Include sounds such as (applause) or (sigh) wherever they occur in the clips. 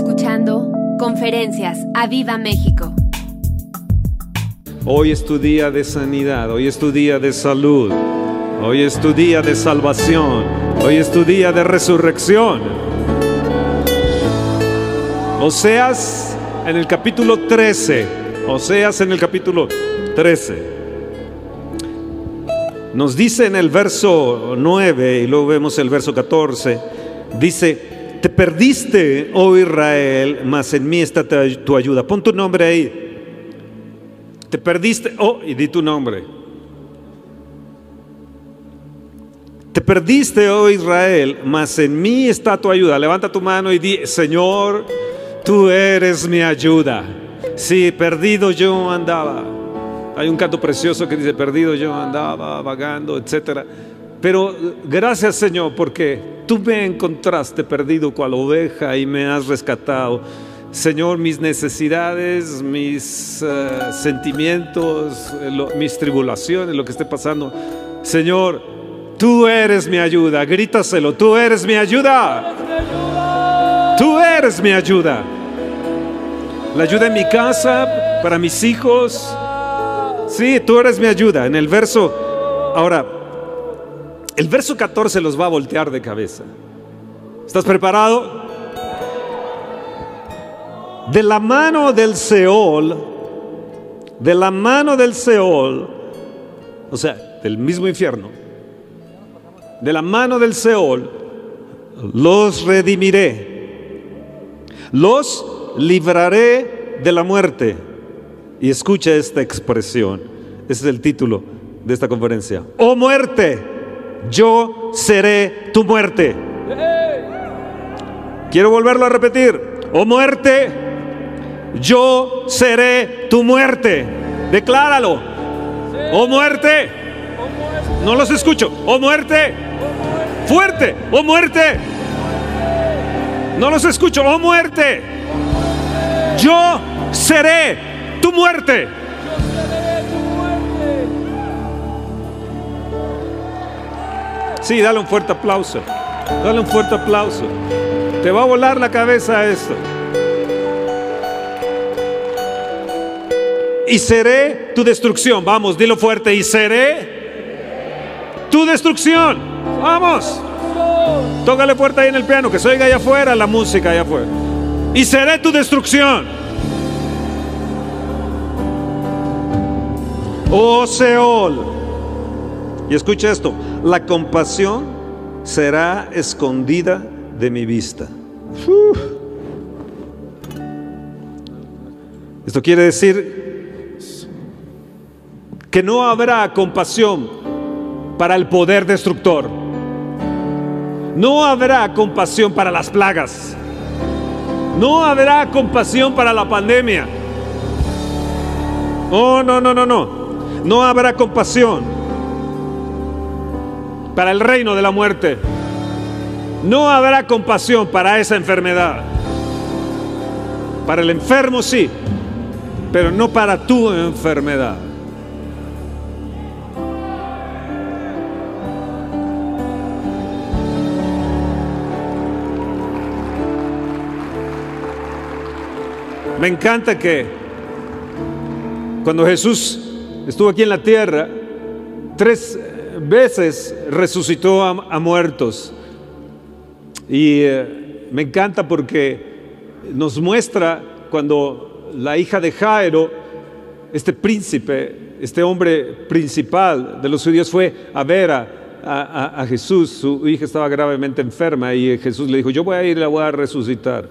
escuchando Conferencias a Viva México. Hoy es tu día de sanidad, hoy es tu día de salud, hoy es tu día de salvación, hoy es tu día de resurrección. Oseas en el capítulo 13, Oseas en el capítulo 13. Nos dice en el verso 9 y luego vemos el verso 14, dice, te perdiste, oh Israel, mas en mí está tu ayuda. Pon tu nombre ahí. Te perdiste, oh, y di tu nombre. Te perdiste, oh Israel, mas en mí está tu ayuda. Levanta tu mano y di, Señor, tú eres mi ayuda. Sí, perdido yo andaba. Hay un canto precioso que dice, perdido yo andaba vagando, etc. Pero gracias Señor porque tú me encontraste perdido cual oveja y me has rescatado. Señor, mis necesidades, mis eh, sentimientos, mis tribulaciones, lo que esté pasando. Señor, tú eres mi ayuda. Grítaselo, tú eres mi ayuda. Tú eres mi ayuda. La ayuda en mi casa, para mis hijos, Sí, tú eres mi ayuda. En el verso, ahora, el verso 14 los va a voltear de cabeza. ¿Estás preparado? De la mano del Seol, de la mano del Seol, o sea, del mismo infierno, de la mano del Seol, los redimiré, los libraré de la muerte y escucha esta expresión. Ese es el título de esta conferencia. Oh muerte, yo seré tu muerte. Quiero volverlo a repetir. Oh muerte, yo seré tu muerte. Decláralo. Oh muerte. No los escucho. Oh muerte. Fuerte. Oh muerte. No los escucho. Oh muerte. Yo seré tu muerte. Sí, dale un fuerte aplauso. Dale un fuerte aplauso. Te va a volar la cabeza esto. Y seré tu destrucción. Vamos, dilo fuerte. Y seré tu destrucción. Vamos. Tócale fuerte ahí en el piano, que se oiga allá afuera la música allá afuera. Y seré tu destrucción. oh Seol. Y escucha esto, la compasión será escondida de mi vista. Esto quiere decir que no habrá compasión para el poder destructor. No habrá compasión para las plagas. No habrá compasión para la pandemia. Oh, no, no, no, no no habrá compasión para el reino de la muerte. No habrá compasión para esa enfermedad. Para el enfermo sí, pero no para tu enfermedad. Me encanta que cuando Jesús estuvo aquí en la tierra, tres veces resucitó a, muertos. Y eh, me encanta porque nos muestra cuando la hija de Jairo, este príncipe, este hombre principal de los judíos fue a ver a, a, Jesús, su hija estaba gravemente enferma y Jesús le dijo, yo voy a ir y la voy a resucitar.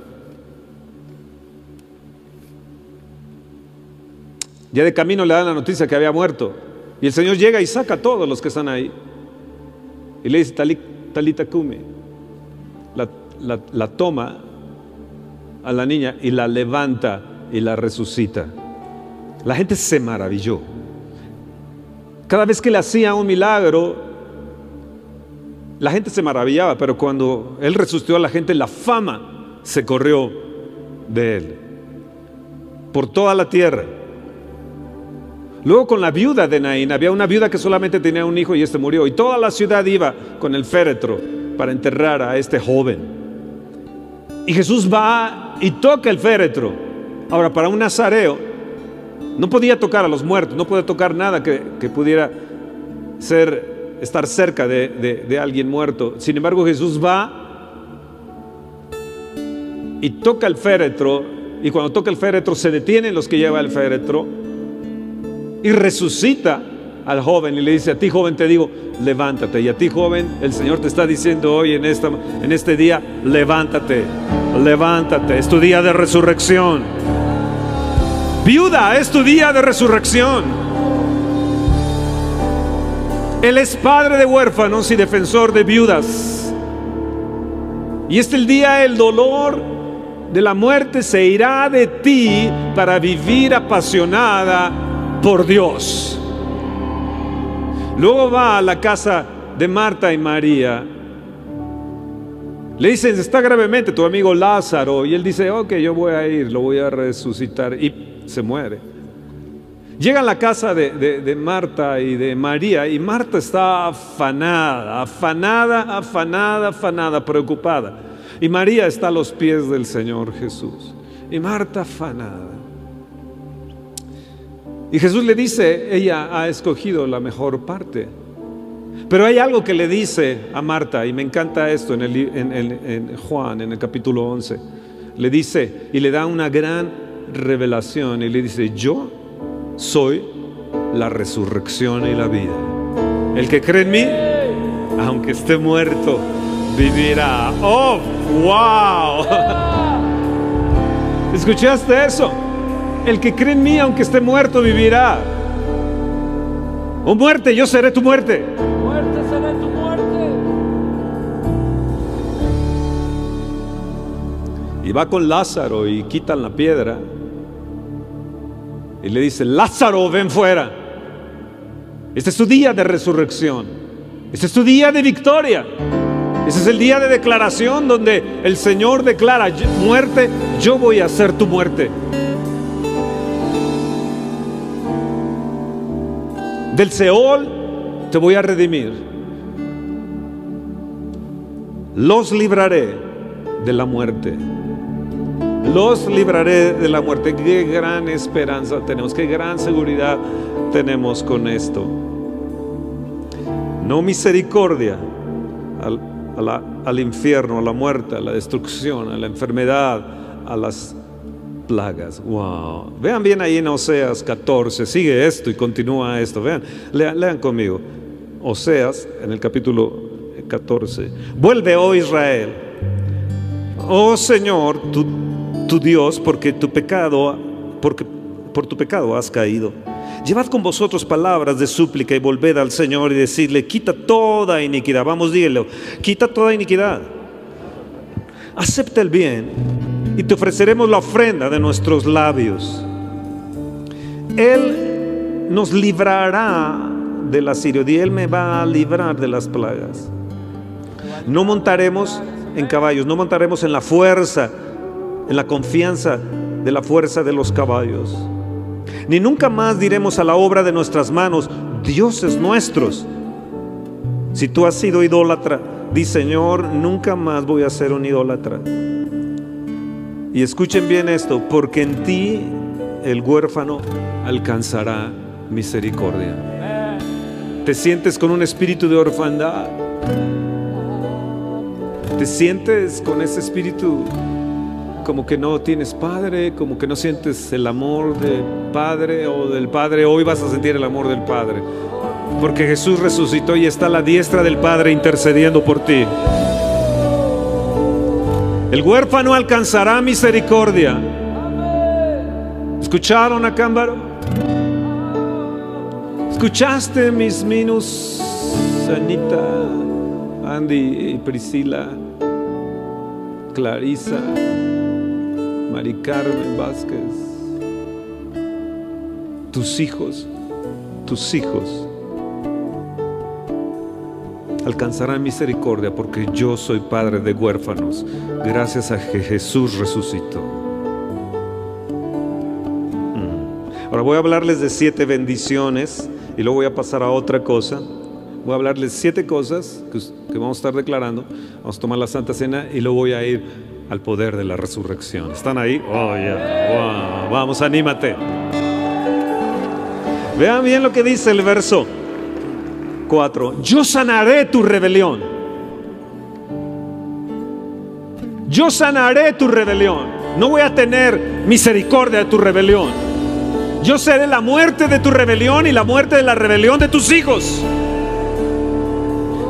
Ya de camino le dan la noticia que había muerto. Y el Señor llega y saca a todos los que están ahí. Y le dice, Talita Kumi. La, toma a la niña y la levanta y la resucita. La gente se maravilló. Cada vez que le hacía un milagro, la gente se maravillaba, pero cuando él resucitó a la gente, la fama se corrió de él por toda la tierra. Luego con la viuda de Naín, había una viuda que solamente tenía un hijo y este murió. Y toda la ciudad iba con el féretro para enterrar a este joven. Y Jesús va y toca el féretro. Ahora, para un nazareo, no podía tocar a los muertos, no podía tocar nada que, pudiera ser, estar cerca de, de alguien muerto. Sin embargo, Jesús va y toca el féretro, y cuando toca el féretro se detienen los que lleva el féretro, y resucita al joven y le dice, a ti joven te digo, levántate. Y a ti joven, el Señor te está diciendo hoy en, en este día, levántate, levántate. Es tu día de resurrección. Viuda, es tu día de resurrección. Él es padre de huérfanos y defensor de viudas. Y este el día el dolor de la muerte se irá de ti para vivir apasionada por Dios. Luego va a la casa de Marta y María. Le dicen, está gravemente tu amigo Lázaro. Y él dice, ok, yo voy a ir, lo voy a resucitar. Y se muere. Llega a la casa de, de, Marta y de María y Marta está afanada, afanada, afanada, afanada, preocupada. Y María está a los pies del Señor Jesús. Y Marta afanada. Y Jesús le dice, ella ha escogido la mejor parte. Pero hay algo que le dice a Marta, y me encanta esto en, el, Juan, en el capítulo 11. Le dice, y le da una gran revelación, y le dice, yo soy la resurrección y la vida. El que cree en mí, aunque esté muerto, vivirá. ¡Oh, wow! (laughs) ¿Escuchaste eso? El que cree en mí, aunque esté muerto, vivirá. O muerte, yo seré tu muerte. Muerte seré tu muerte. Y va con Lázaro y quitan la piedra. Y le dice, Lázaro, ven fuera. Este es tu día de resurrección. Este es tu día de victoria. Este es el día de declaración donde el Señor declara, muerte, yo voy a hacer tu muerte. Del Seol te voy a redimir. Los libraré de la muerte. Los libraré de la muerte. Qué gran esperanza tenemos, qué gran seguridad tenemos con esto. No misericordia al, al infierno, a la muerte, a la destrucción, a la enfermedad, a las plagas. Wow. Vean bien ahí en Oseas 14, sigue esto y continúa esto. Vean, lean, conmigo. Oseas en el capítulo 14. Vuelve, oh Israel. Oh Señor, tu, Dios, porque tu pecado, porque por tu pecado has caído. Llevad con vosotros palabras de súplica y volved al Señor y decirle, quita toda iniquidad. Vamos, dígelo, quita toda iniquidad. Acepta el bien y te ofreceremos la ofrenda de nuestros labios. Él nos librará de la sirio y Él me va a librar de las plagas. No montaremos en caballos, no montaremos en la fuerza, en la confianza de la fuerza de los caballos. Ni nunca más diremos a la obra de nuestras manos, dioses nuestros. Si tú has sido idólatra, di Señor, nunca más voy a ser un idólatra. Y escuchen bien esto, porque en ti el huérfano alcanzará misericordia. ¿Te sientes con un espíritu de orfandad? ¿Te sientes con ese espíritu como que no tienes padre, como que no sientes el amor del padre o del padre? Hoy vas a sentir el amor del padre. Porque Jesús resucitó y está a la diestra del Padre intercediendo por ti. El huérfano alcanzará misericordia. ¿Escucharon a Cámbaro? ¿Escuchaste mis minus, Anita, Andy y Priscila, Clarisa, Mari Carmen Vázquez? Tus hijos, tus hijos alcanzarán misericordia porque yo soy padre de huérfanos, gracias a que Jesús resucitó. Mm. Ahora voy a hablarles de siete bendiciones y luego voy a pasar a otra cosa. Voy a hablarles siete cosas que, vamos a estar declarando. Vamos a tomar la Santa Cena y luego voy a ir al poder de la resurrección. ¿Están ahí? Oh. Vamos, anímate. Vean bien lo que dice el verso 4. Yo sanaré tu rebelión. Yo sanaré tu rebelión. No voy a tener misericordia de tu rebelión. Yo seré la muerte de tu rebelión y la muerte de la rebelión de tus hijos.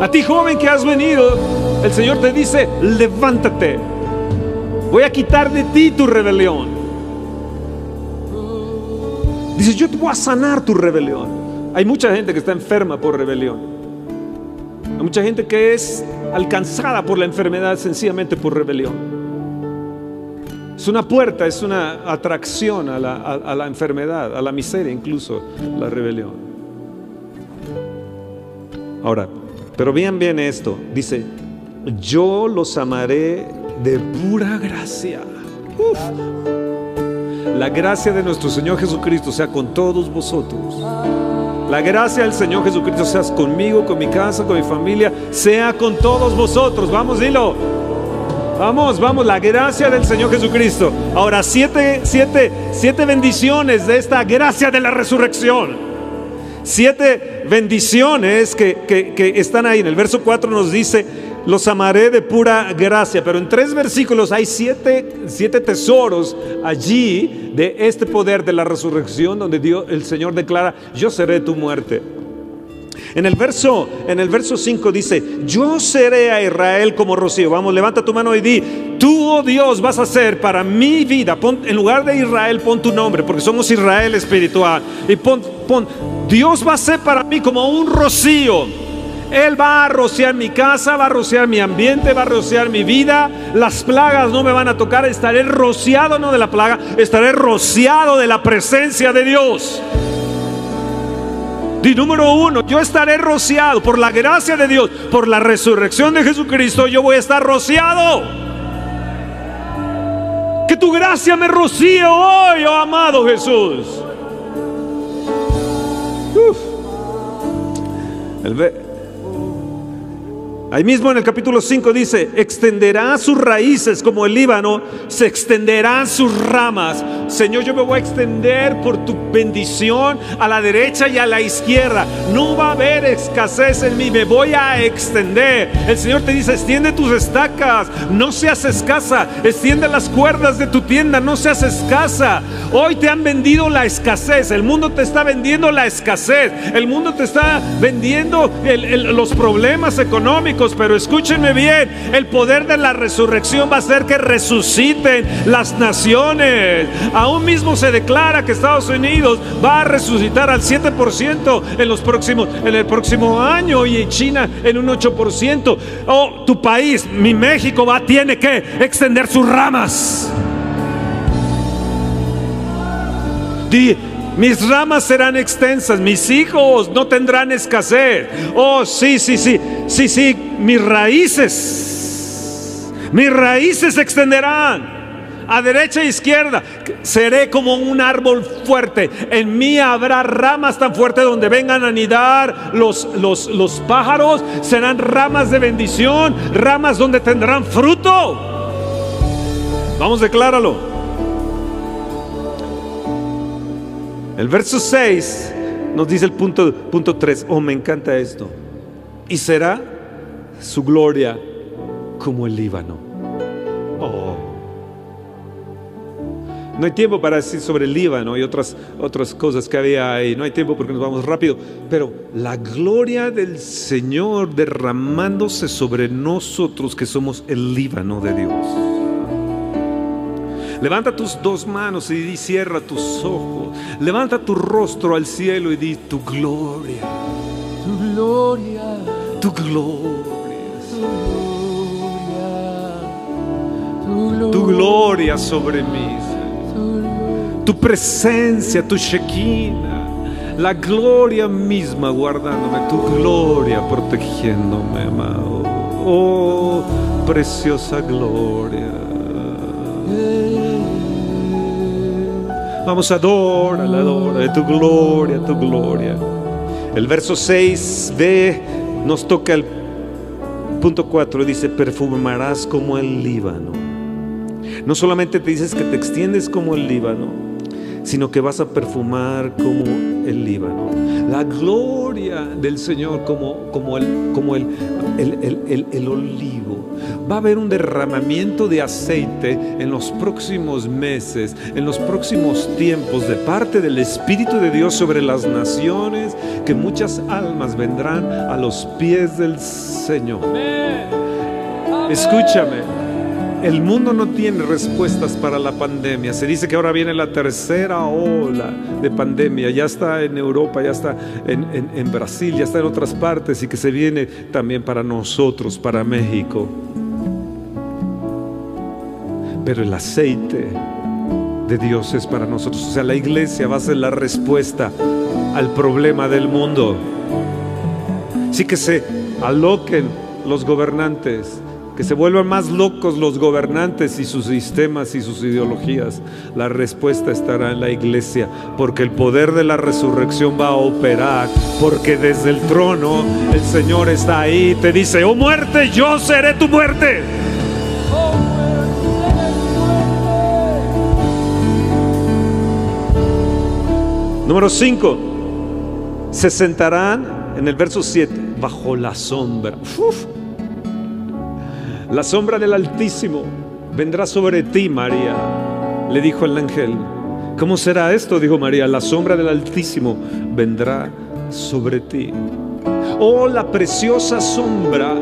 A ti joven que has venido, el Señor te dice, levántate. Voy a quitar de ti tu rebelión. Dice, yo te voy a sanar tu rebelión. Hay mucha gente que está enferma por rebelión. Hay mucha gente que es alcanzada por la enfermedad sencillamente por rebelión. Es una puerta, es una atracción a la, enfermedad, a la miseria incluso, la rebelión. Ahora, pero vean bien esto, dice, yo los amaré de pura gracia. Uf. La gracia de nuestro Señor Jesucristo sea con todos vosotros. La gracia del Señor Jesucristo sea conmigo, con mi casa, con mi familia, sea con todos vosotros. Vamos, dilo. Vamos, vamos, la gracia del Señor Jesucristo. Ahora, siete, siete, siete bendiciones de esta gracia de la resurrección. Siete bendiciones que, que- que están ahí. En el verso 4 nos dice, los amaré de pura gracia. Pero en tres versículos hay siete, siete tesoros allí de este poder de la resurrección donde Dios, el Señor declara, yo seré tu muerte. En el verso en el verso 5 dice, "Yo seré a Israel como rocío." Vamos, levanta tu mano y di, "Tú, oh Dios, vas a ser para mi vida." Pon- en lugar de Israel pon tu nombre, porque somos Israel espiritual. Y pon pon Dios va a ser para mí como un rocío. Él va a rociar mi casa, va a rociar mi ambiente, va a rociar mi vida. Las plagas no me van a tocar. Estaré rociado no de la plaga, estaré rociado de la presencia de Dios. Di número uno, yo estaré rociado por la gracia de Dios, por la resurrección de Jesucristo, yo voy a estar rociado. Que tu gracia me rocíe hoy, oh amado Jesús. El Ahí mismo en el capítulo 5 dice, extenderá sus raíces como el Líbano, se extenderán sus ramas. Señor, yo me voy a extender por tu bendición a la derecha y a la izquierda. No va a haber escasez en mí, me voy a extender. El Señor te dice, extiende tus estacas, no seas escasa. Extiende las cuerdas de tu tienda, no seas escasa. Hoy te han vendido la escasez, el mundo te está vendiendo la escasez, el mundo te está vendiendo los problemas económicos, pero escúchenme bien, el poder de la resurrección va a hacer que resuciten las naciones. Aún mismo se declara que Estados Unidos va a resucitar al 7% en, los próximos, en el próximo año y en China en un 8%. Oh, tu país, mi México, va, tiene que extender sus ramas. Mis ramas serán extensas, mis hijos no tendrán escasez. Oh, sí, sí, sí, sí, sí, mis raíces, mis raíces se extenderán a derecha e izquierda. Seré como un árbol fuerte. En mí habrá ramas tan fuertes donde vengan a anidar los, los, los pájaros. Serán ramas de bendición, ramas donde tendrán fruto. Vamos, decláralo. El verso 6 nos dice el punto, punto 3. Oh, me encanta esto. Y será su gloria como el Líbano. Oh. No hay tiempo para decir sobre el Líbano y otras, otras cosas que había ahí. No hay tiempo porque nos vamos rápido. Pero la gloria del Señor derramándose sobre nosotros que somos el Líbano de Dios. Levanta tus dos manos y di, cierra tus ojos. Levanta tu rostro al cielo y di tu gloria, Tu gloria, tu gloria, tu gloria, tu gloria sobre mí. Tu presencia, tu Shekinah, la gloria misma guardándome, tu gloria protegiéndome, amado. Oh, preciosa gloria. Vamos, adora, adora de tu gloria, tu gloria. El verso 6b nos toca el punto 4, dice, perfumarás como el Líbano. No solamente te dices que te extiendes como el Líbano, sino que vas a perfumar como el Líbano. La gloria del Señor como, como, el, como el, el, el, el, olivo. Va a haber un derramamiento de aceite en los próximos meses, en los próximos tiempos, de parte del Espíritu de Dios sobre las naciones, que muchas almas vendrán a los pies del Señor. Escúchame. El mundo no tiene respuestas para la pandemia. Se dice que ahora viene la tercera ola de pandemia. Ya está en Europa, ya está en, Brasil, ya está en otras partes y que se viene también para nosotros, para México. Pero el aceite de Dios es para nosotros. O sea, la iglesia va a ser la respuesta al problema del mundo. Así que se aloquen los gobernantes que se vuelvan más locos los gobernantes y sus sistemas y sus ideologías. La respuesta estará en la iglesia, porque el poder de la resurrección va a operar, porque desde el trono el Señor está ahí te dice, oh muerte, yo seré tu muerte. Número 5. Se sentarán en el verso 7 bajo la sombra. La sombra del Altísimo vendrá sobre ti, María, le dijo el ángel. ¿Cómo será esto? dijo María. La sombra del Altísimo vendrá sobre ti. Oh, la preciosa sombra.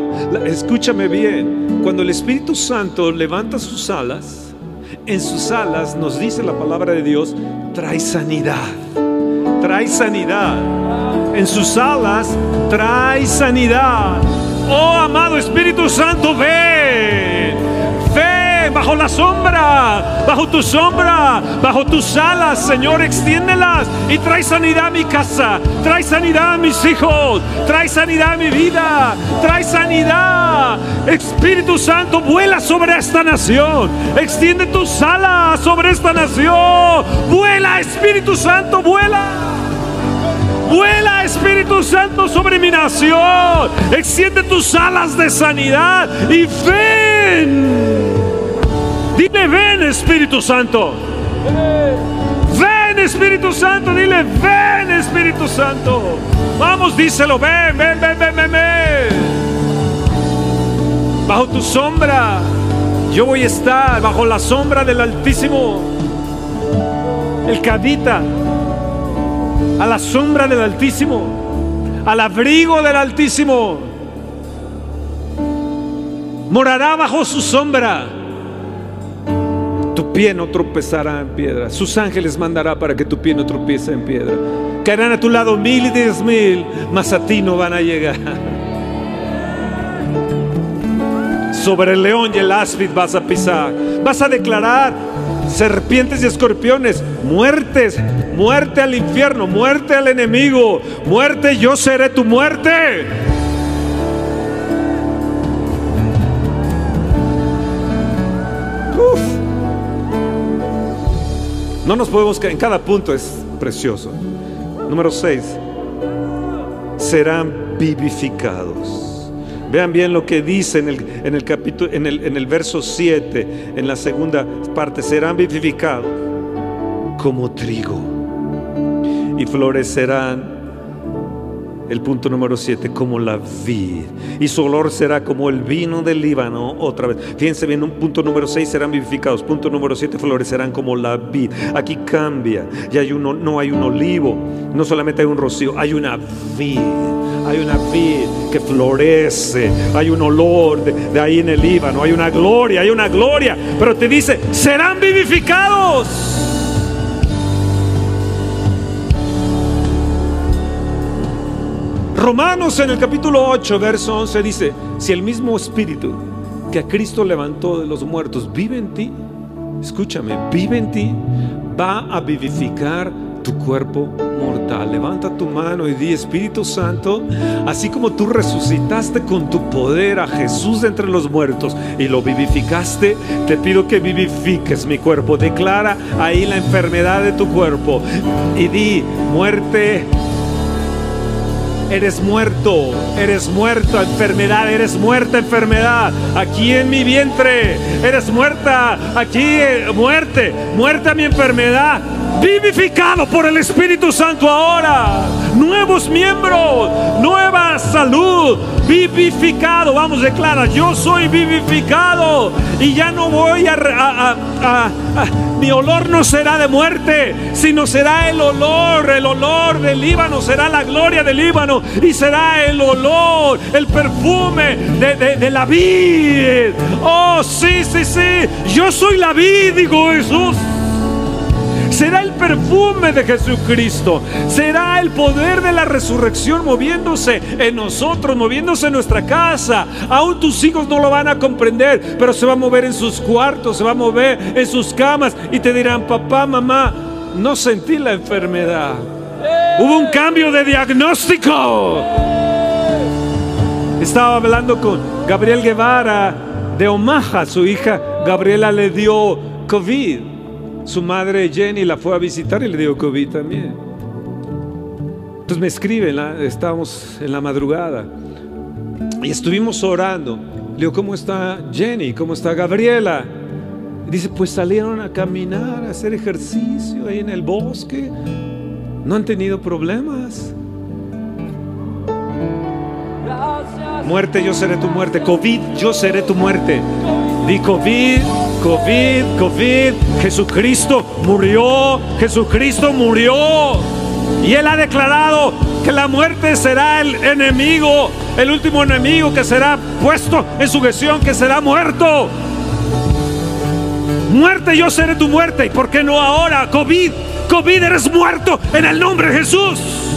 escúchame bien. Cuando el Espíritu Santo levanta sus alas, en sus alas nos dice la palabra de Dios, trae sanidad. Trae sanidad. En sus alas trae sanidad. Oh, amado Espíritu Santo, ven. Ven bajo la sombra, bajo tu sombra, bajo tus alas, Señor, extiéndelas y trae sanidad a mi casa, trae sanidad a mis hijos, trae sanidad a mi vida, trae sanidad. Espíritu Santo, vuela sobre esta nación, extiende tus alas sobre esta nación, vuela, Espíritu Santo, vuela. Vuela Espíritu Santo sobre mi nación. Extiende tus alas de sanidad y ven. Dile, ven Espíritu Santo. Ven Espíritu Santo. Dile, ven Espíritu Santo. Vamos, díselo. Ven, ven, ven, ven, ven, ven. Bajo tu sombra. Yo voy a estar bajo la sombra del Altísimo. El Cadita a la sombra del Altísimo, al abrigo del Altísimo. Morará bajo su sombra. Tu pie no tropezará en piedra. Sus ángeles mandará para que tu pie no tropiece en piedra. Caerán a tu lado mil y diez mil, mas a ti no van a llegar. Sobre el león y el áspid vas a pisar. Vas a declarar serpientes y escorpiones, muertes, muerte al infierno, muerte al enemigo, muerte, yo seré tu muerte. No nos podemos en cada punto es precioso. Número 6. Serán vivificados. Vean bien lo que dice en el, en el capítulo, en el, en el verso 7, en la segunda parte, serán vivificados como trigo y florecerán. El punto número 7, como la vid. Y su olor será como el vino del Líbano. Otra vez. Fíjense bien, un punto número 6 serán vivificados. Punto número 7, florecerán como la vid. Aquí cambia. Y hay uno, no hay un olivo. No solamente hay un rocío, hay una vid hay una vid que florece, hay un olor de, ahí en el Líbano, hay una gloria, hay una gloria, pero te dice, serán vivificados. Romanos en el capítulo 8, verso 11 dice, si el mismo espíritu que a Cristo levantó de los muertos vive en ti, escúchame, vive en ti, va a vivificar tu cuerpo mortal. Levanta tu mano y di, Espíritu Santo, así como tú resucitaste con tu poder a Jesús de entre los muertos y lo vivificaste, te pido que vivifiques mi cuerpo. Declara ahí la enfermedad de tu cuerpo y di, muerte, Eres muerto, eres muerto, enfermedad, eres muerta, enfermedad. Aquí en mi vientre, eres muerta. Aquí, eh, muerte, muerta mi enfermedad. Vivificado por el Espíritu Santo ahora. Nuevos miembros, nueva salud. Vivificado, vamos, declara, yo soy vivificado. Y ya no voy a, mi olor no será de muerte, sino será el olor, el olor del Líbano, será la gloria del Líbano y será el olor, el perfume de, de- de la vid. Oh, sí, sí, sí, yo soy la vid, digo Jesús. Será el perfume de Jesucristo. Será el poder de la resurrección moviéndose en nosotros, moviéndose en nuestra casa. Aún tus hijos no lo van a comprender, pero se va a mover en sus cuartos, se va a mover en sus camas y te dirán, papá, mamá, no sentí la enfermedad. Hubo un cambio de diagnóstico. Estaba hablando con Gabriel Guevara de Omaha. Su hija Gabriela le dio COVID. Su madre Jenny la fue a visitar y le dio COVID también. Entonces me escribe, la- estábamos en la madrugada y estuvimos orando. Le digo, ¿cómo está Jenny? ¿Cómo está Gabriela? Y dice, pues salieron a caminar, a hacer ejercicio ahí en el bosque. No han tenido problemas. Muerte, yo seré tu muerte. COVID, yo seré tu muerte. Di COVID, COVID, COVID. Jesucristo murió. Jesucristo murió. Y Él ha declarado que la muerte será el enemigo, el último enemigo que será puesto en sujeción, que será muerto. Muerte, yo seré tu muerte. ¿Y por qué no ahora? COVID, COVID, eres muerto en el nombre de Jesús.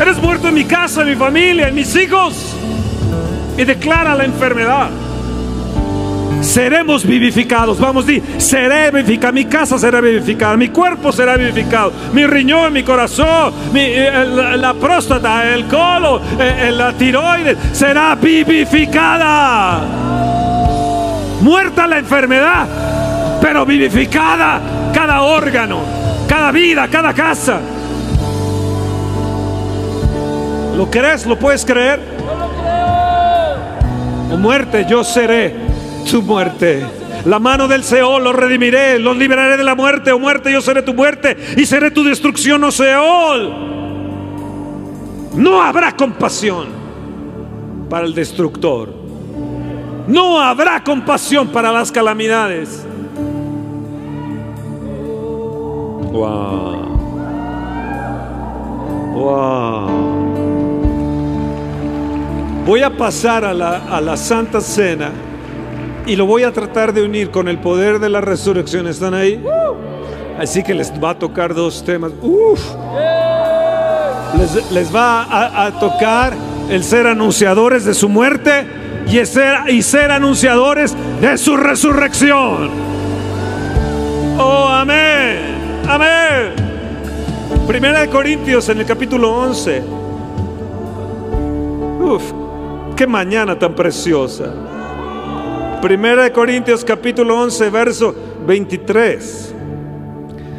Eres muerto en mi casa, en mi familia, en mis hijos. Y declara la enfermedad. Seremos vivificados. Vamos, di, seré vivificado. Mi casa será vivificada. Mi cuerpo será vivificado. Mi riñón, mi corazón, mi, eh, la, próstata, el colon, eh, eh, la tiroides será vivificada. Muerta la enfermedad, pero vivificada cada órgano, cada vida, cada casa. ¿Lo crees? ¿Lo puedes creer? O muerte, yo seré tu muerte. La mano del Seol los redimiré, los liberaré de la muerte. O muerte, yo seré tu muerte y seré tu destrucción, oh Seol. No habrá compasión para el destructor. No habrá compasión para las calamidades. Wow. Wow. Voy a pasar a la, a la Santa Cena y lo voy a tratar de unir con el poder de la resurrección. ¿Están ahí? Así que les va a tocar dos temas. Uf. Les, les va a, tocar el ser anunciadores de su muerte y ser, y ser anunciadores de su resurrección. Oh, amén. Amén. Primera de Corintios en el capítulo 11. Uf, qué mañana tan preciosa. Primera de Corintios capítulo 11, verso 23.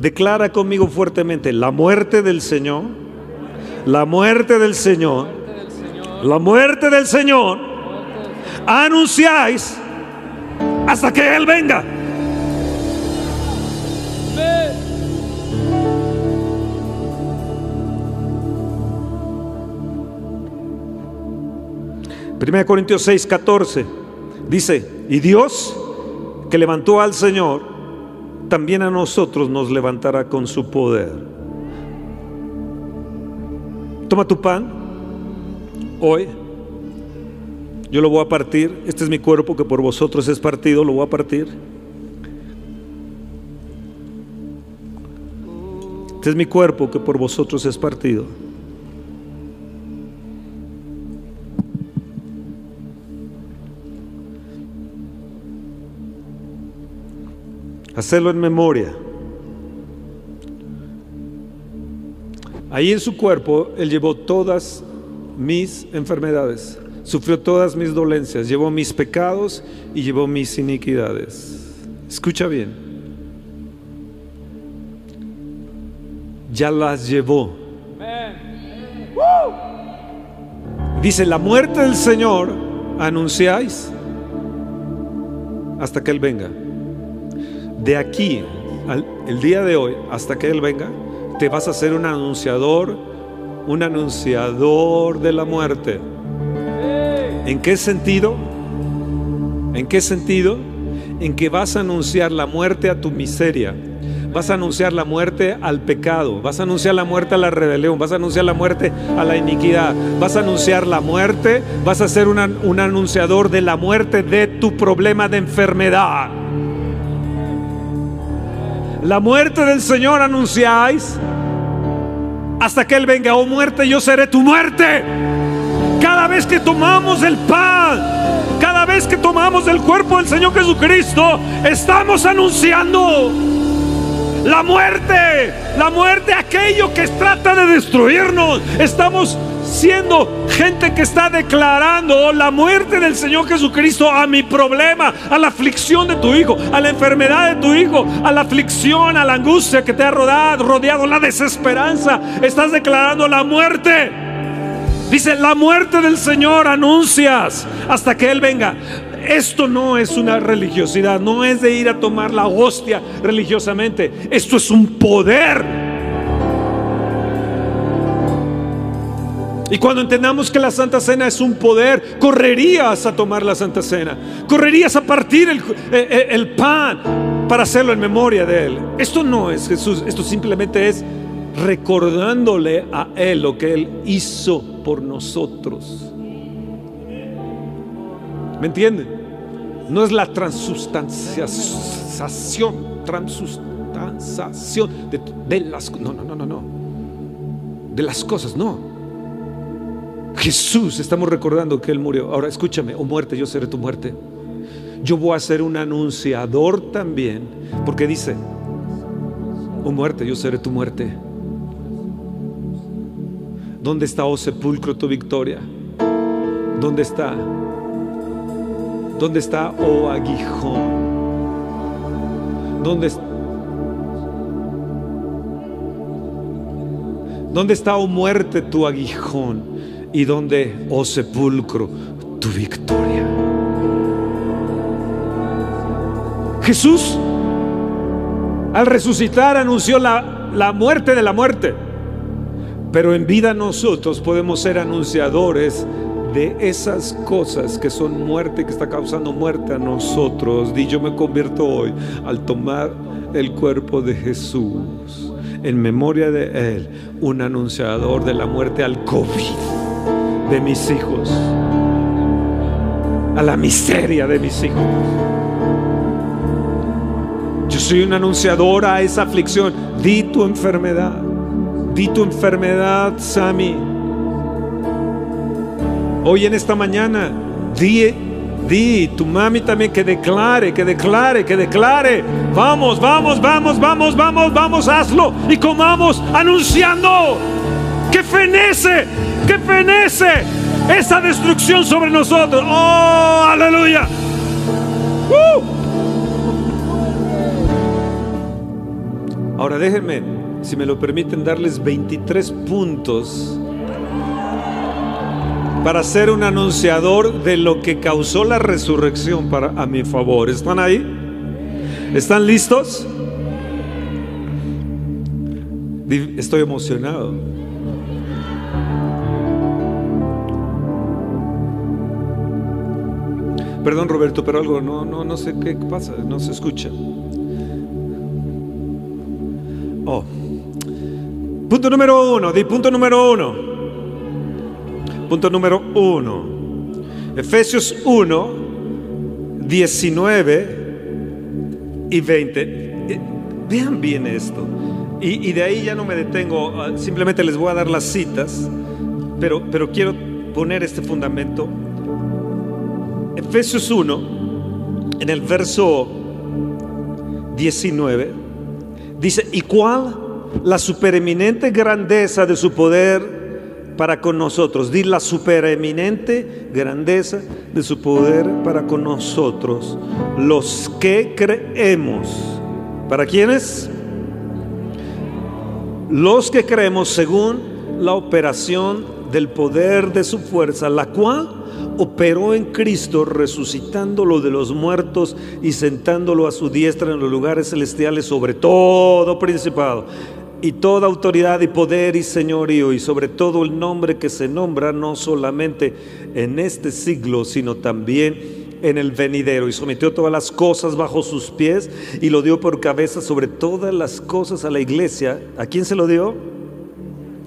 declara conmigo fuertemente la muerte del Señor, la muerte del Señor, la muerte del Señor, anunciáis hasta que Él venga. Primera Corintios 6, 14 dice, y Dios que levantó al Señor, también a nosotros nos levantará con su poder. Toma tu pan hoy. Yo lo voy a partir. Este es mi cuerpo que por vosotros es partido. Lo voy a partir. Este es mi cuerpo que por vosotros es partido. Hacerlo en memoria. Ahí en su cuerpo Él llevó todas mis enfermedades, sufrió todas mis dolencias, llevó mis pecados y llevó mis iniquidades. Escucha bien. Ya las llevó. Dice, la muerte del Señor anunciáis hasta que Él venga. De aquí, el día de hoy, hasta que Él venga, te vas a ser un anunciador, un anunciador de la muerte. ¿En qué sentido? ¿En qué sentido? En que vas a anunciar la muerte a tu miseria. Vas a anunciar la muerte al pecado, vas a anunciar la muerte a la rebelión, vas a anunciar la muerte a la iniquidad, vas a anunciar la muerte, vas a ser un anunciador de la muerte de tu problema de enfermedad. La muerte del Señor anunciáis hasta que Él venga. Oh muerte, yo seré tu muerte. Cada vez que tomamos el pan, cada vez que tomamos el cuerpo del Señor Jesucristo, estamos anunciando la muerte, la muerte, aquello que trata de destruirnos. Estamos siendo gente que está declarando la muerte del Señor Jesucristo a mi problema, a la aflicción de tu hijo, a la enfermedad de tu hijo, a la aflicción, a la angustia que te ha rodeado, rodeado la desesperanza. Estás declarando la muerte. Dice, la muerte del Señor anuncias hasta que Él venga. Esto no es una religiosidad, no es de ir a tomar la hostia religiosamente. Esto es un poder. Y cuando entendamos que la Santa Cena es un poder, correrías a tomar la Santa Cena. Correrías a partir el, el, el pan para hacerlo en memoria de Él. Esto no es Jesús, esto simplemente es recordándole a Él lo que Él hizo por nosotros. ¿Me entienden? No es la transustanciación, transustanciación de, de, las no, no, no, no, no. De las cosas, no. Jesús, estamos recordando que Él murió. Ahora escúchame, oh muerte, yo seré tu muerte. Yo voy a ser un anunciador también, porque dice, oh muerte, yo seré tu muerte. ¿Dónde está, oh sepulcro, tu victoria? ¿Dónde está? ¿Dónde está, oh aguijón? ¿Dónde? ¿Dónde está, oh muerte, tu aguijón? ¿Y dónde, oh sepulcro, tu victoria? Jesús, al resucitar, anunció la, la muerte de la muerte. Pero en vida nosotros podemos ser anunciadores de esas cosas que son muerte, que está causando muerte a nosotros. Y yo me convierto hoy al tomar el cuerpo de Jesús en memoria de Él, un anunciador de la muerte al COVID de mis hijos, a la miseria de mis hijos. Yo soy un anunciador a esa aflicción. Di tu enfermedad, di tu enfermedad, Sami. Hoy en esta mañana, di, di, tu mami también que declare, que declare, que declare. Vamos, vamos, vamos, vamos, vamos, vamos, hazlo. Y comamos anunciando que fenece, que fenece esa destrucción sobre nosotros. Oh, aleluya. ¡Uh! Ahora déjenme, si me lo permiten, darles 23 puntos para ser un anunciador de lo que causó la resurrección para, a mi favor. ¿Están ahí? ¿Están listos? Estoy emocionado. Perdón Roberto, pero algo no, no, no sé qué pasa, no se escucha. Oh. Punto número uno, di punto número uno. Punto número uno. Efesios 1, 19 y 20. Vean bien esto. Y, y, de ahí ya no me detengo, simplemente les voy a dar las citas, pero, pero quiero poner este fundamento. Efesios 1, en el verso 19, dice, ¿y cuál? La supereminente grandeza de su poder para con nosotros. Di la supereminente grandeza de su poder para con nosotros. Los que creemos. ¿Para quiénes? Los que creemos según la operación del poder de su fuerza, la cual operó en Cristo resucitándolo de los muertos y sentándolo a su diestra en los lugares celestiales sobre todo principado y toda autoridad y poder y señorío y sobre todo el nombre que se nombra no solamente en este siglo, sino también en el venidero y sometió todas las cosas bajo sus pies y lo dio por cabeza sobre todas las cosas a la iglesia. ¿A quién se lo dio?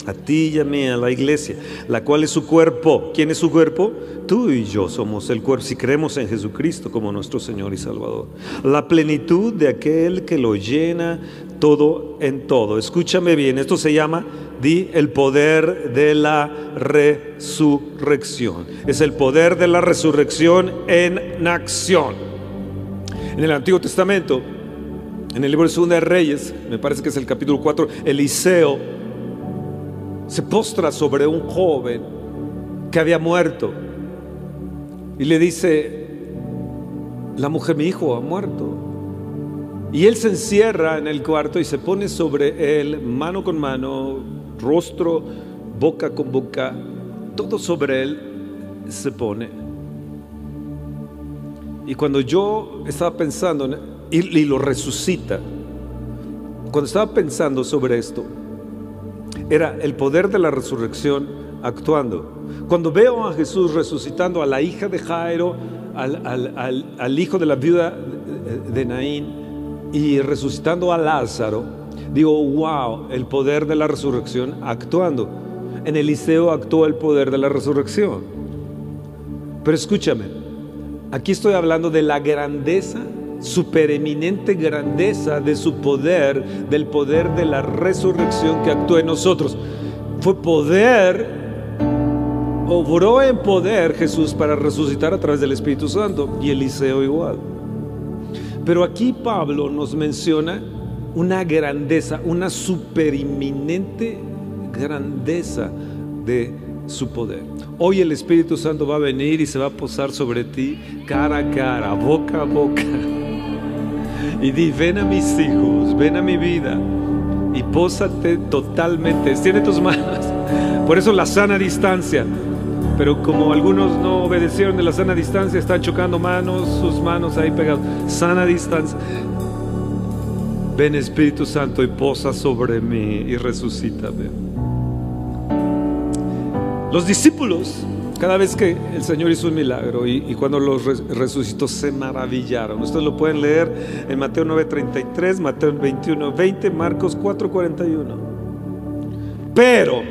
A ti y a mí, a la iglesia, la cual es su cuerpo. ¿Quién es su cuerpo? Tú y yo somos el cuerpo si creemos en Jesucristo como nuestro Señor y Salvador. La plenitud de aquel que lo llena todo en todo. Escúchame bien, esto se llama, di, el poder de la resurrección. Es el poder de la resurrección en acción. En el Antiguo Testamento, en el libro de Segunda de Reyes, me parece que es el capítulo 4, Eliseo se postra sobre un joven que había muerto y le dice, la mujer, mi hijo ha muerto. Y él se encierra en el cuarto y se pone sobre él, mano con mano, rostro, boca con boca, todo sobre él se pone. Y cuando yo estaba pensando, y, lo resucita, cuando estaba pensando sobre esto, era el poder de la resurrección actuando. Cuando veo a Jesús resucitando a la hija de Jairo, al, hijo de la viuda de Naín y resucitando a Lázaro, digo, wow, el poder de la resurrección actuando. En Eliseo actuó el poder de la resurrección. Pero escúchame, aquí estoy hablando de la grandeza supereminente grandeza de su poder, del poder de la resurrección que actúa en nosotros. Fue poder, obró en poder Jesús para resucitar a través del Espíritu Santo y Eliseo igual. Pero aquí Pablo nos menciona una grandeza, una supereminente grandeza de su poder. Hoy el Espíritu Santo va a venir y se va a posar sobre ti cara a cara, boca a boca y di, ven a mis hijos, ven a mi vida y pósate totalmente, extiende tus manos. Por eso la sana distancia. Pero como algunos no obedecieron de la sana distancia, están chocando manos, sus manos ahí pegadas. Sana distancia. Ven Espíritu Santo y posa sobre mí y resucítame. Los discípulos cada vez que el Señor hizo un milagro y, cuando los resucitó se maravillaron. Ustedes lo pueden leer en Mateo 9:33, Mateo 21:20, Marcos 4:41. Pero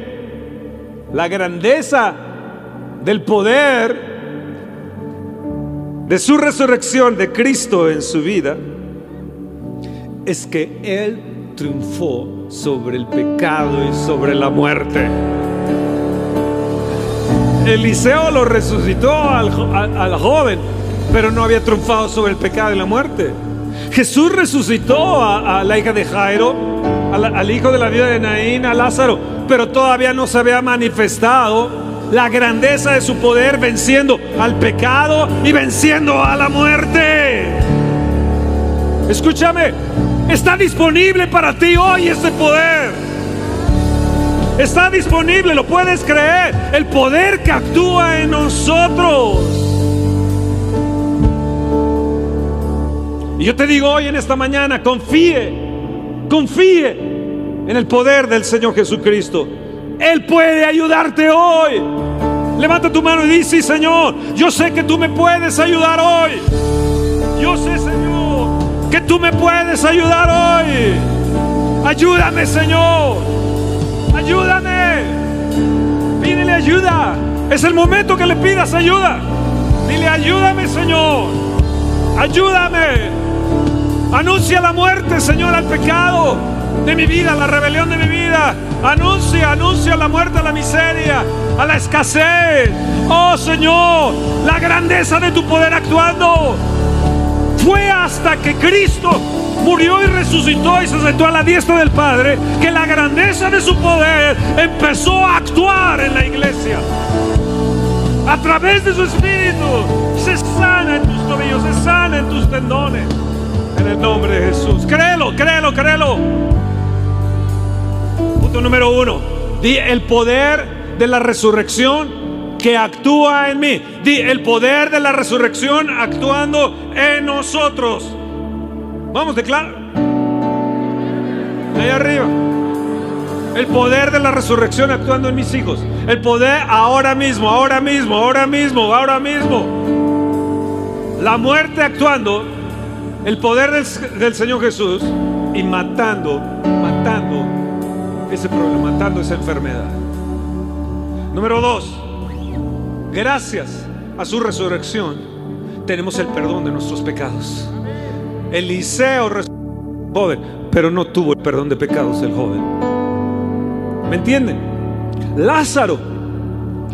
la grandeza del poder de su resurrección de Cristo en su vida es que Él triunfó sobre el pecado y sobre la muerte. Eliseo lo resucitó al, joven, pero no había triunfado sobre el pecado y la muerte. Jesús resucitó a, la hija de Jairo, al hijo de la vida de Naín, a Lázaro, pero todavía no se había manifestado la grandeza de su poder venciendo al pecado y venciendo a la muerte. Escúchame, está disponible para ti hoy ese poder. Está disponible, lo puedes creer. El poder que actúa en nosotros. Y yo te digo hoy en esta mañana, confíe, confíe en el poder del Señor Jesucristo. Él puede ayudarte hoy. Levanta tu mano y dice, Señor, yo sé que tú me puedes ayudar hoy. Yo sé, Señor, que tú me puedes ayudar hoy. Ayúdame, Señor. Ayúdame. Pídele ayuda. Es el momento que le pidas ayuda. Dile, ayúdame, Señor. Ayúdame. Anuncia la muerte, Señor, al pecado de mi vida, la rebelión de mi vida. Anuncia, anuncia la muerte a la miseria, a la escasez. Oh Señor, la grandeza de tu poder actuando. Fue hasta que Cristo murió y resucitó y se sentó a la diestra del Padre que la grandeza de su poder empezó a actuar en la iglesia. A través de su espíritu se sana en tus tobillos, se sana en tus tendones. En el nombre de Jesús. Créelo, créelo, créelo. Punto número uno. El poder de la resurrección que actúa en mí. Di el poder de la resurrección actuando en nosotros. Vamos, declara. Ahí arriba. El poder de la resurrección actuando en mis hijos. El poder ahora mismo, ahora mismo, ahora mismo, ahora mismo. La muerte actuando. El poder del, del Señor Jesús. Y matando, matando ese problema, matando esa enfermedad. Número dos. Gracias a su resurrección tenemos el perdón de nuestros pecados. Eliseo resucitó joven, pero no tuvo el perdón de pecados el joven. ¿Me entienden? Lázaro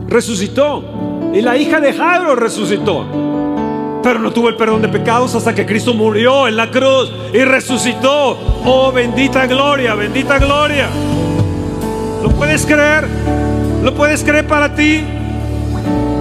resucitó y la hija de Jairo resucitó, pero no tuvo el perdón de pecados hasta que Cristo murió en la cruz y resucitó. Oh, bendita gloria, bendita gloria. ¿Lo puedes creer? ¿Lo puedes creer para ti?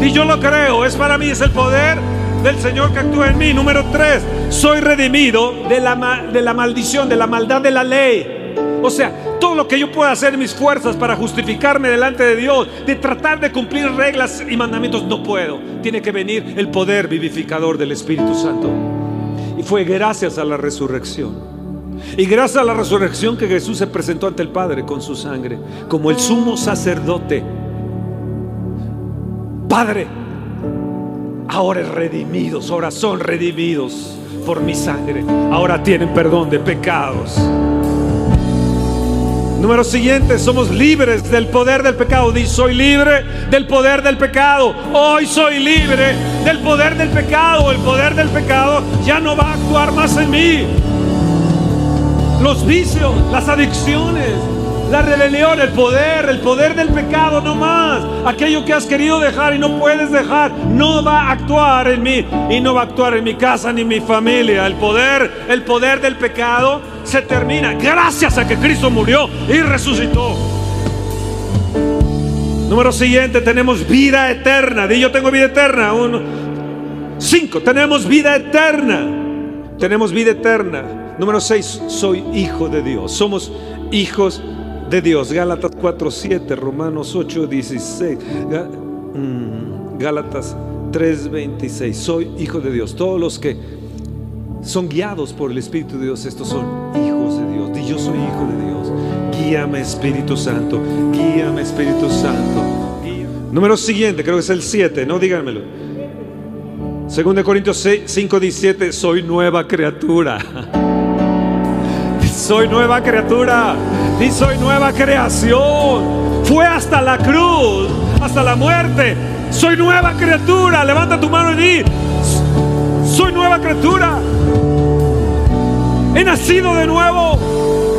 Y yo lo creo, es para mí, es el poder del Señor que actúa en mí. Número tres, soy redimido de la, de la maldición, de la maldad de la ley. O sea, todo lo que yo pueda hacer mis fuerzas para justificarme delante de Dios, de tratar de cumplir reglas y mandamientos, no puedo. Tiene que venir el poder vivificador del Espíritu Santo. Y fue gracias a la resurrección. Y gracias a la resurrección que Jesús se presentó ante el Padre con su sangre, como el sumo sacerdote. Padre, ahora redimidos, ahora son redimidos por mi sangre. Ahora tienen perdón de pecados. Número siguiente, somos libres del poder del pecado. Dice, soy libre del poder del pecado. Hoy soy libre del poder del pecado. El poder del pecado ya no va a actuar más en mí. Los vicios, las adicciones, la rebelión, el poder, el poder del pecado, no más. Aquello que has querido dejar y no puedes dejar, no va a actuar en mí y no va a actuar en mi casa ni en mi familia. El poder, el poder del pecado se termina gracias a que Cristo murió y resucitó. Número siguiente, tenemos vida eterna. Di yo tengo vida eterna. Uno, cinco, tenemos vida eterna. Tenemos vida eterna. Número 6, soy hijo de Dios. Somos hijos de Dios. Gálatas 4, 7, Romanos 8, 16, mm, Gálatas 3, 26. Soy hijo de Dios. Todos los que son guiados por el Espíritu de Dios, estos son hijos de Dios. Y yo soy hijo de Dios. Guíame Espíritu Santo. Guíame Espíritu Santo. Número siguiente, creo que es el 7, no díganmelo. 2 Corintios 5, 17, soy nueva criatura. (laughs) Soy nueva criatura y soy nueva creación. Fue hasta la cruz, hasta la muerte. Soy nueva criatura. Levanta tu mano y di, soy nueva criatura. He nacido de nuevo.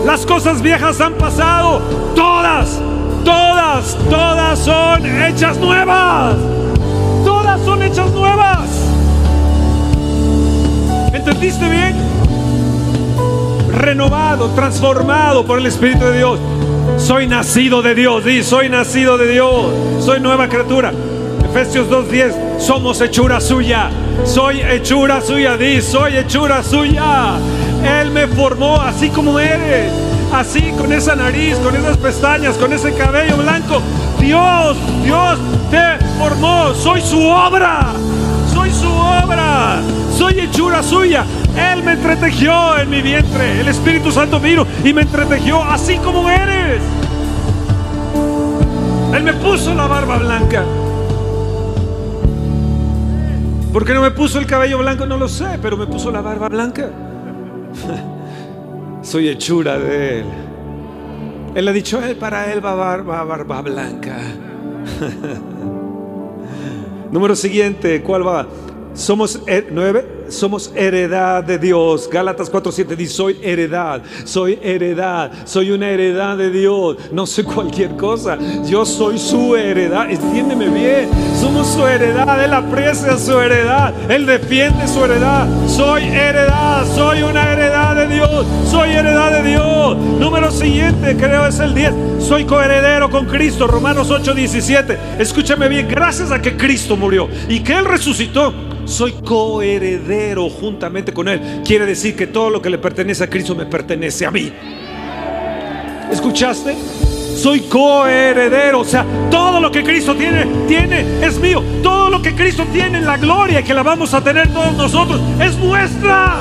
Las cosas viejas han pasado. Todas, todas, todas son hechas nuevas. Todas son hechas nuevas. ¿Entendiste bien? Renovado, transformado por el Espíritu de Dios. Soy nacido de Dios, di, soy nacido de Dios, soy nueva criatura. Efesios 2.10, somos hechura suya, soy hechura suya, di, soy hechura suya. Él me formó así como eres, así con esa nariz, con esas pestañas, con ese cabello blanco. Dios, Dios te formó, soy su obra, soy su obra, soy hechura suya. Él me entretejió en mi vientre. El Espíritu Santo vino y me entretejió así como eres. Él me puso la barba blanca. ¿Por qué no me puso el cabello blanco? No lo sé, pero me puso la barba blanca. (laughs) Soy hechura de Él. Él ha dicho, él para Él va barba, barba blanca. (laughs) Número siguiente, ¿cuál va? Somos nueve, somos heredad de Dios. Gálatas 4:7 dice, soy heredad, soy heredad, soy una heredad de Dios. No soy cualquier cosa, yo soy su heredad. Entiéndeme bien, Somos su heredad. Él aprecia su heredad. Él defiende su heredad. Soy heredad. Soy una heredad de Dios. Soy heredad de Dios. Número siguiente, creo es el 10. Soy coheredero con Cristo. Romanos 8, 17. Escúchame bien. Gracias a que Cristo murió y que Él resucitó soy coheredero juntamente con Él. Quiere decir que todo lo que le pertenece a Cristo me pertenece a mí. ¿Escuchaste? Soy coheredero, o sea, todo lo que Cristo tiene, tiene, es mío. Todo lo que Cristo tiene en la gloria que la vamos a tener todos nosotros, es nuestra.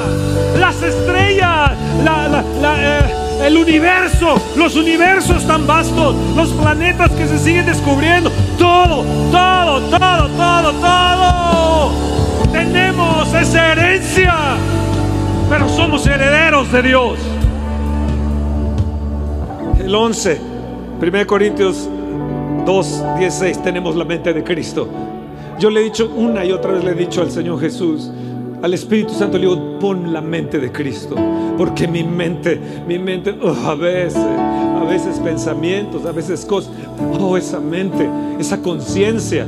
Las estrellas, eh, el universo, los universos tan vastos, los planetas que se siguen descubriendo, todo, todo, todo, todo, todo. Tenemos esa herencia, pero somos herederos de Dios. El 11, 1 Corintios 2, 16, tenemos la mente de Cristo. Yo le he dicho una y otra vez, le he dicho al Señor Jesús, al Espíritu Santo, le digo, pon la mente de Cristo. Porque mi mente, mi mente, oh, a veces, a veces pensamientos, a veces cosas, oh, esa mente, esa conciencia,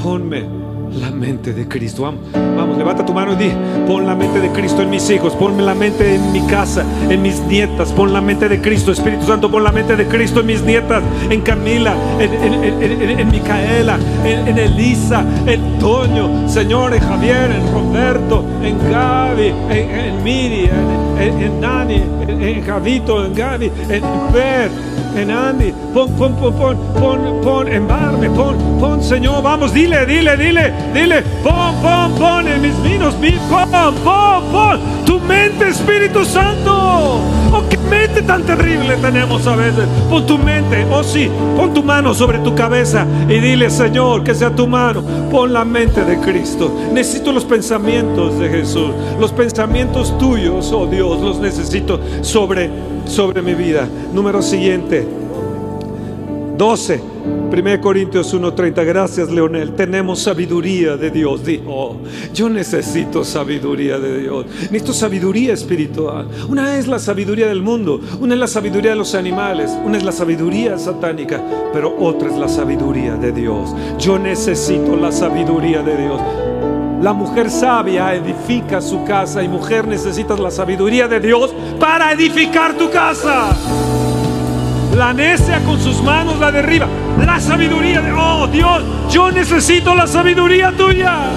ponme la mente de Cristo. Vamos, vamos, levanta tu mano y di, pon la mente de Cristo en mis hijos, ponme la mente en mi casa, en mis nietas, pon la mente de Cristo, Espíritu Santo, pon la mente de Cristo en mis nietas, en Camila, en, Micaela, en, Elisa, en Toño, Señor, en Javier, en Roberto, en Gaby, en, Miri, en, Dani, en, Javito, en Gaby, en Per, en Andy, pon, pon, pon, pon, pon, pon, en Barbe, pon, pon, Señor, vamos, dile, dile, dile, Dile, pon, pon, pon en mis vinos, pon, pon, pon tu mente, Espíritu Santo. Oh, qué mente tan terrible tenemos a veces. Pon tu mente, oh sí, pon tu mano sobre tu cabeza y dile, Señor, que sea tu mano. Pon la mente de Cristo. Necesito los pensamientos de Jesús, los pensamientos tuyos, oh Dios, los necesito sobre, sobre mi vida. Número siguiente, 12. 1 Corintios 1:30, gracias Leonel, tenemos sabiduría de Dios. Dijo, yo necesito sabiduría de Dios, necesito sabiduría espiritual. Una es la sabiduría del mundo, una es la sabiduría de los animales, una es la sabiduría satánica, pero otra es la sabiduría de Dios. Yo necesito la sabiduría de Dios. La mujer sabia edifica su casa y mujer necesitas la sabiduría de Dios para edificar tu casa. La necia con sus manos la derriba. La sabiduría de, oh Dios, yo necesito la sabiduría tuya.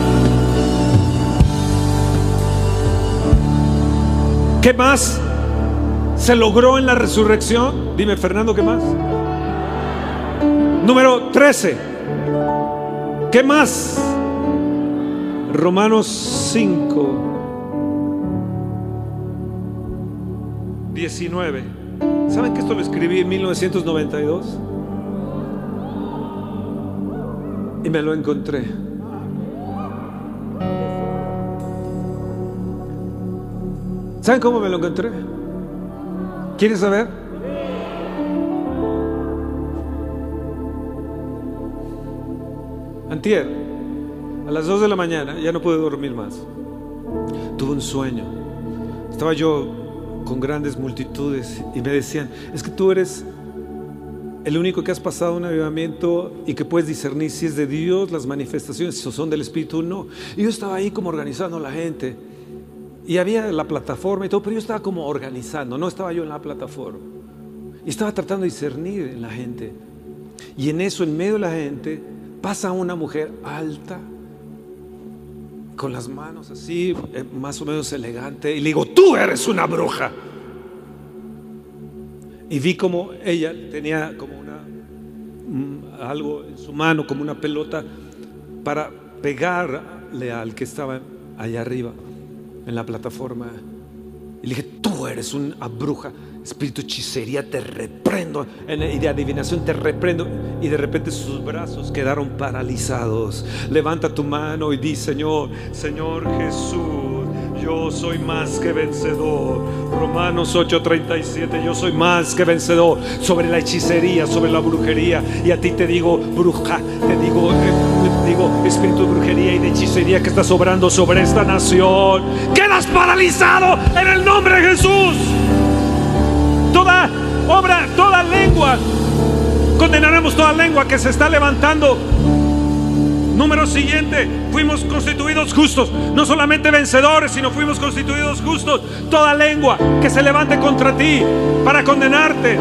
¿Qué más se logró en la resurrección? Dime, Fernando, ¿qué más? Número 13. ¿Qué más? Romanos 5, 19. ¿Saben que esto lo escribí en 1992? Y me lo encontré. ¿Saben cómo me lo encontré? ¿Quieres saber? Antier, a las 2 de la mañana, ya no pude dormir más. Tuve un sueño. Estaba yo con grandes multitudes y me decían, es que tú eres el único que has pasado un avivamiento y que puedes discernir si es de Dios las manifestaciones, si son del Espíritu o no. Yo estaba ahí como organizando a la gente. Y había la plataforma y todo, pero yo estaba como organizando, no estaba yo en la plataforma. Y estaba tratando de discernir en la gente. Y en eso, en medio de la gente, pasa una mujer alta, con las manos así, eh, más o menos elegante, y le digo, tú eres una bruja. Y vi como ella tenía como una, mm, algo en su mano, como una pelota, para pegarle al que estaba allá arriba, en la plataforma. Y le dije, tú eres una bruja espíritu hechicería, te reprendo. Y de adivinación te reprendo. Y de repente sus brazos quedaron paralizados. Levanta tu mano y di, Señor, Señor Jesús, yo soy más que vencedor. Romanos 8:37, yo soy más que vencedor sobre la hechicería, sobre la brujería. Y a ti te digo, bruja, te digo, eh, digo, espíritu de brujería y de hechicería que está sobrando sobre esta nación. Quedas paralizado en el nombre de Jesús toda obra, toda lengua, condenaremos toda lengua que se está levantando Número siguiente, fuimos constituidos justos, no solamente vencedores, sino fuimos constituidos justos. Toda lengua que se levante contra ti para condenarte,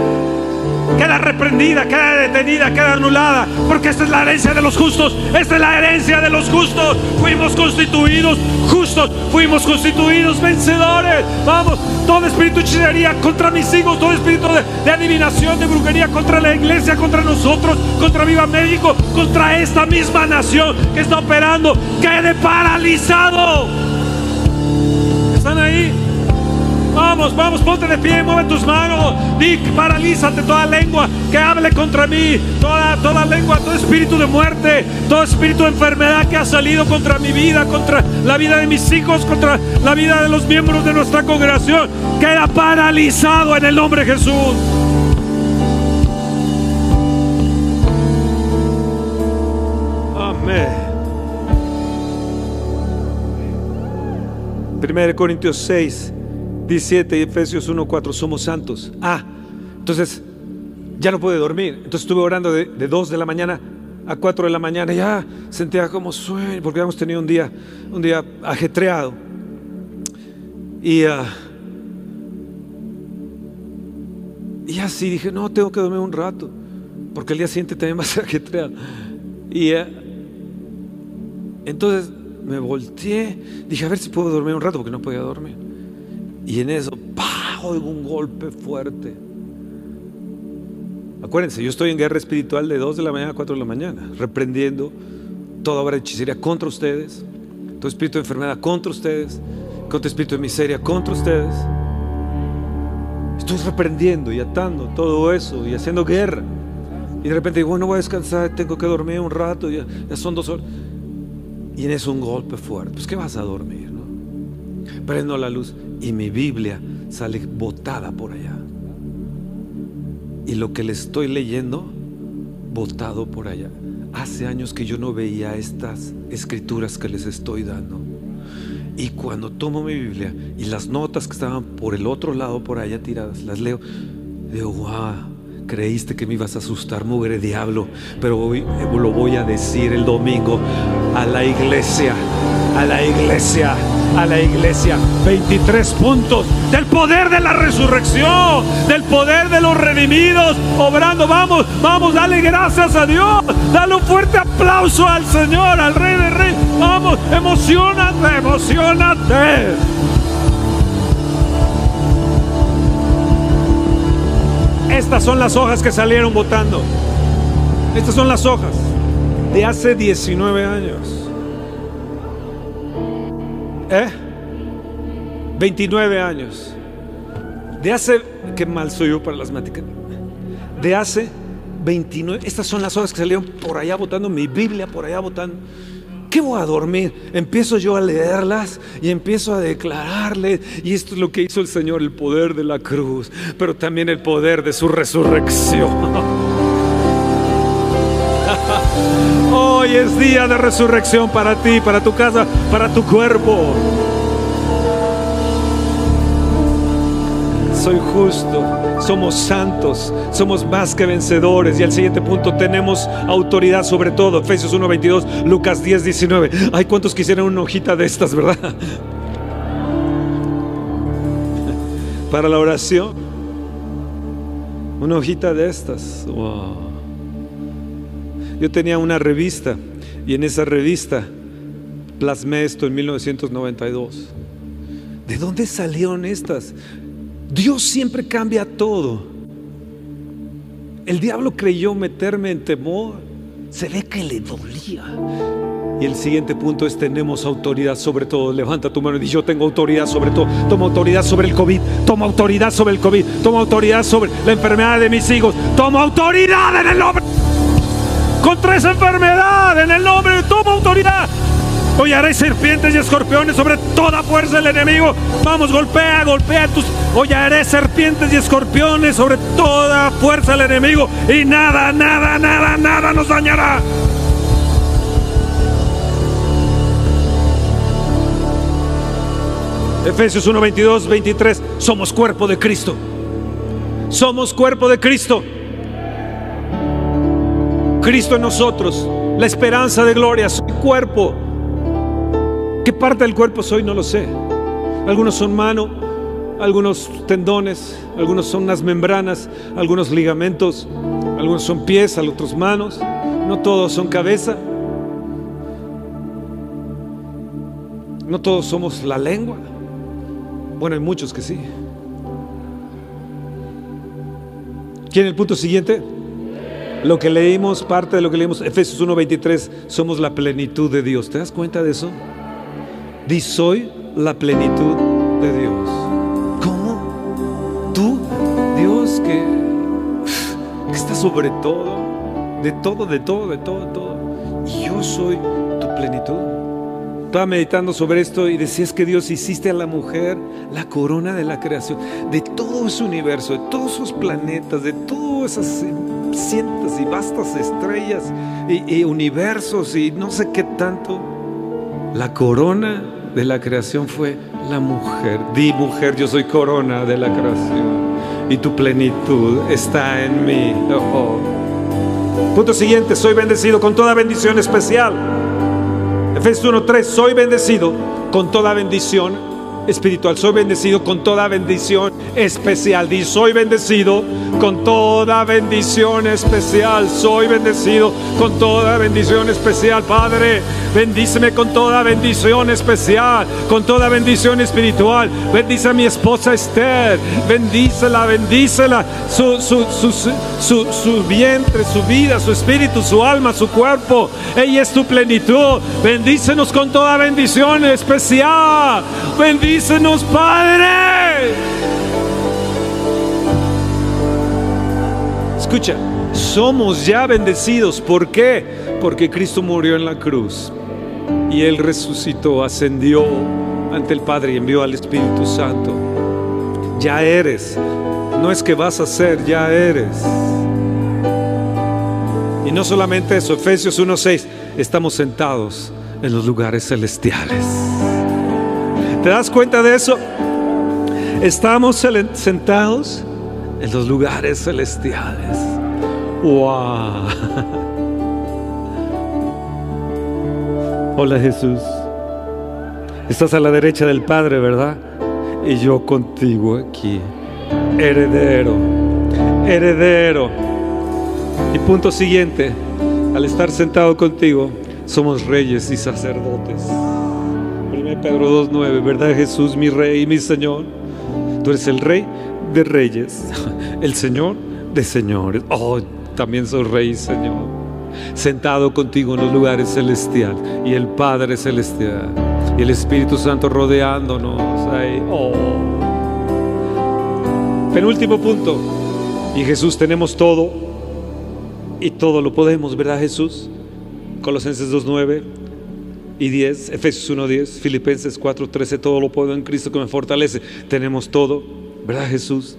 queda reprendida, queda detenida, queda anulada, porque esta es la herencia de los justos, esta es la herencia de los justos. Fuimos constituidos justos, fuimos constituidos vencedores. Vamos, todo espíritu de hechicería contra mis hijos, todo espíritu de, de adivinación, de brujería contra la iglesia, contra nosotros, contra Viva México, contra esta misma nación que está operando, quede paralizado. Vamos, vamos, ponte de pie, mueve tus manos. Di, paralízate toda lengua que hable contra mí. Toda, toda lengua, todo espíritu de muerte, todo espíritu de enfermedad que ha salido contra mi vida, contra la vida de mis hijos, contra la vida de los miembros de nuestra congregación. Queda paralizado en el nombre de Jesús. Amén. 1 Corintios 6, 17 y Efesios 1, 4, somos santos. Ah, entonces ya no pude dormir. Entonces estuve orando de, de 2 de la mañana a 4 de la mañana. Ya sentía como sueño, porque habíamos tenido un día, un día ajetreado. Y, ah, y así dije, no, tengo que dormir un rato, porque el día siguiente también va a ser ajetreado. Y ah, entonces me volteé, dije, a ver si puedo dormir un rato, porque no podía dormir. Y en eso, ¡pah! Oigo un golpe fuerte. Acuérdense, yo estoy en guerra espiritual de 2 de la mañana a 4 de la mañana, reprendiendo toda obra de hechicería contra ustedes, todo espíritu de enfermedad contra ustedes, contra espíritu de miseria contra ustedes. Estoy reprendiendo y atando todo eso y haciendo guerra. Y de repente digo, bueno, voy a descansar, tengo que dormir un rato, ya, ya son dos horas. Y en eso un golpe fuerte. Pues, ¿qué vas a dormir? Prendo la luz y mi Biblia sale botada por allá. Y lo que le estoy leyendo, botado por allá. Hace años que yo no veía estas escrituras que les estoy dando. Y cuando tomo mi Biblia y las notas que estaban por el otro lado, por allá tiradas, las leo, digo, wow. Creíste que me ibas a asustar, mugre diablo, pero hoy lo voy a decir el domingo a la iglesia, a la iglesia, a la iglesia. 23 puntos del poder de la resurrección, del poder de los redimidos, obrando. Vamos, vamos, dale gracias a Dios. Dale un fuerte aplauso al Señor, al Rey de Reyes. Vamos, emocionate, emocionate. Estas son las hojas que salieron votando. Estas son las hojas de hace 19 años. ¿Eh? 29 años. De hace, qué mal soy yo para las matemáticas. De hace 29, estas son las hojas que salieron por allá votando, mi Biblia por allá votando. ¿Qué voy a dormir? Empiezo yo a leerlas y empiezo a declararle. Y esto es lo que hizo el Señor, el poder de la cruz, pero también el poder de su resurrección. (laughs) Hoy es día de resurrección para ti, para tu casa, para tu cuerpo. Soy justo, somos santos, somos más que vencedores. Y el siguiente punto, tenemos autoridad sobre todo. Efesios 1:22, Lucas 10, 19. Ay, ¿cuántos quisieran una hojita de estas, verdad? (laughs) Para la oración. Una hojita de estas. Wow. Yo tenía una revista y en esa revista plasmé esto en 1992. ¿De dónde salieron estas? Dios siempre cambia todo. El diablo creyó meterme en temor. Se ve que le dolía. Y el siguiente punto es tenemos autoridad sobre todo. Levanta tu mano y di yo tengo autoridad sobre todo. Toma autoridad sobre el COVID. Toma autoridad sobre el COVID. Toma autoridad sobre la enfermedad de mis hijos. Toma autoridad en el nombre. Contra esa enfermedad en el nombre. Toma autoridad. Hollaré serpientes y escorpiones sobre toda fuerza del enemigo. Vamos, golpea, golpea tus. Hollaré serpientes y escorpiones sobre toda fuerza del enemigo. Y nada, nada, nada, nada nos dañará. Efesios 1, 22, 23. Somos cuerpo de Cristo. Somos cuerpo de Cristo. Cristo en nosotros. La esperanza de gloria. Soy cuerpo. ¿Qué parte del cuerpo soy? No lo sé. Algunos son mano, algunos tendones, algunos son unas membranas, algunos ligamentos, algunos son pies, otros manos. No todos son cabeza. No todos somos la lengua. Bueno, hay muchos que sí. ¿Quién el punto siguiente? Lo que leímos, parte de lo que leímos, Efesios 1:23, somos la plenitud de Dios. ¿Te das cuenta de eso? Di soy la plenitud de Dios. ¿Cómo? Tú, Dios que, (sighs) está sobre todo, de todo, de todo, de todo, todo. Y yo soy tu plenitud. Estaba meditando sobre esto y decías que Dios hiciste a la mujer la corona de la creación, de todo ese universo, de todos esos planetas, de todas esas cientos y vastas estrellas y, universos y no sé qué tanto. La corona de la creación fue la mujer. Di mujer, yo soy corona de la creación y tu plenitud está en mí. Oh. Punto siguiente, soy bendecido con toda bendición especial. Efesios 1:3, soy bendecido con toda bendición espiritual. Soy bendecido con toda bendición especial. Soy bendecido con toda bendición especial. Soy bendecido con toda bendición especial. Padre, bendíceme con toda bendición especial, con toda bendición espiritual. Bendice a mi esposa Esther. Bendícela, bendícela. Su, su, su, su, su vientre, su vida, su espíritu, su alma, su cuerpo. Ella es tu plenitud. Bendícenos con toda bendición especial. Bendícenos, Padre. Escucha, somos ya bendecidos. ¿Por qué? Porque Cristo murió en la cruz y Él resucitó, ascendió ante el Padre y envió al Espíritu Santo. Ya eres. No es que vas a ser, ya eres. Y no solamente eso, Efesios 1.6, estamos sentados en los lugares celestiales. ¿Te das cuenta de eso? Estamos sentados en los lugares celestiales. ¡Wow! (laughs) Hola Jesús. Estás a la derecha del Padre, ¿verdad? Y yo contigo aquí. Heredero. Heredero. Y punto siguiente. Al estar sentado contigo, somos reyes y sacerdotes. 1 Pedro 2.9, ¿verdad Jesús, mi rey y mi Señor? Tú eres el rey de reyes, (laughs) el Señor de señores. Oh, también soy rey Señor. Sentado contigo en los lugares celestiales y el Padre celestial y el Espíritu Santo rodeándonos. Oh. Penúltimo punto. Y Jesús tenemos todo y todo lo podemos, ¿verdad Jesús? Colosenses 2.9 y 10, Efesios 1.10, Filipenses 4.13, todo lo puedo en Cristo que me fortalece. Tenemos todo, ¿verdad Jesús?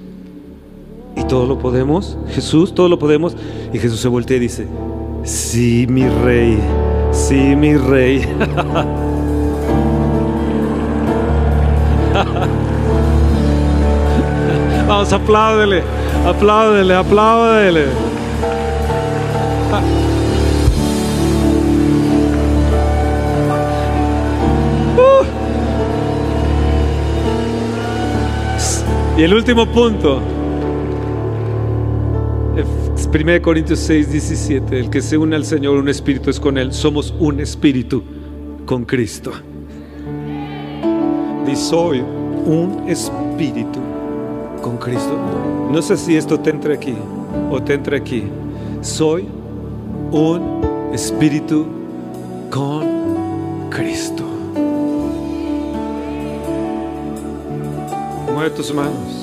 Y todo lo podemos, Jesús, todo lo podemos. Y Jesús se voltea y dice, sí, mi rey, sí, mi rey. (laughs) Vamos, apláudele, apláudele, apláudele. Y el último punto, 1 Corintios 6, 17, el que se une al Señor, un espíritu es con Él, somos un espíritu con Cristo. Y soy un espíritu con Cristo. No sé si esto te entra aquí o te entra aquí. Soy un espíritu con Cristo. Mueve tus manos.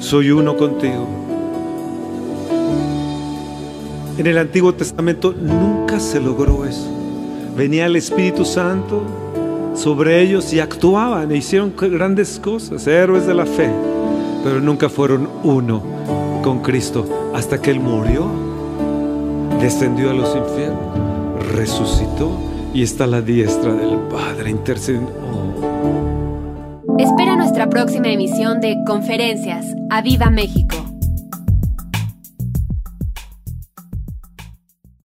Soy uno contigo. En el Antiguo Testamento nunca se logró eso. Venía el Espíritu Santo sobre ellos y actuaban e hicieron grandes cosas, héroes de la fe, pero nunca fueron uno con Cristo hasta que Él murió, descendió a los infiernos, resucitó y está a la diestra del Padre intercediendo. Próxima emisión de Conferencias. ¡A México!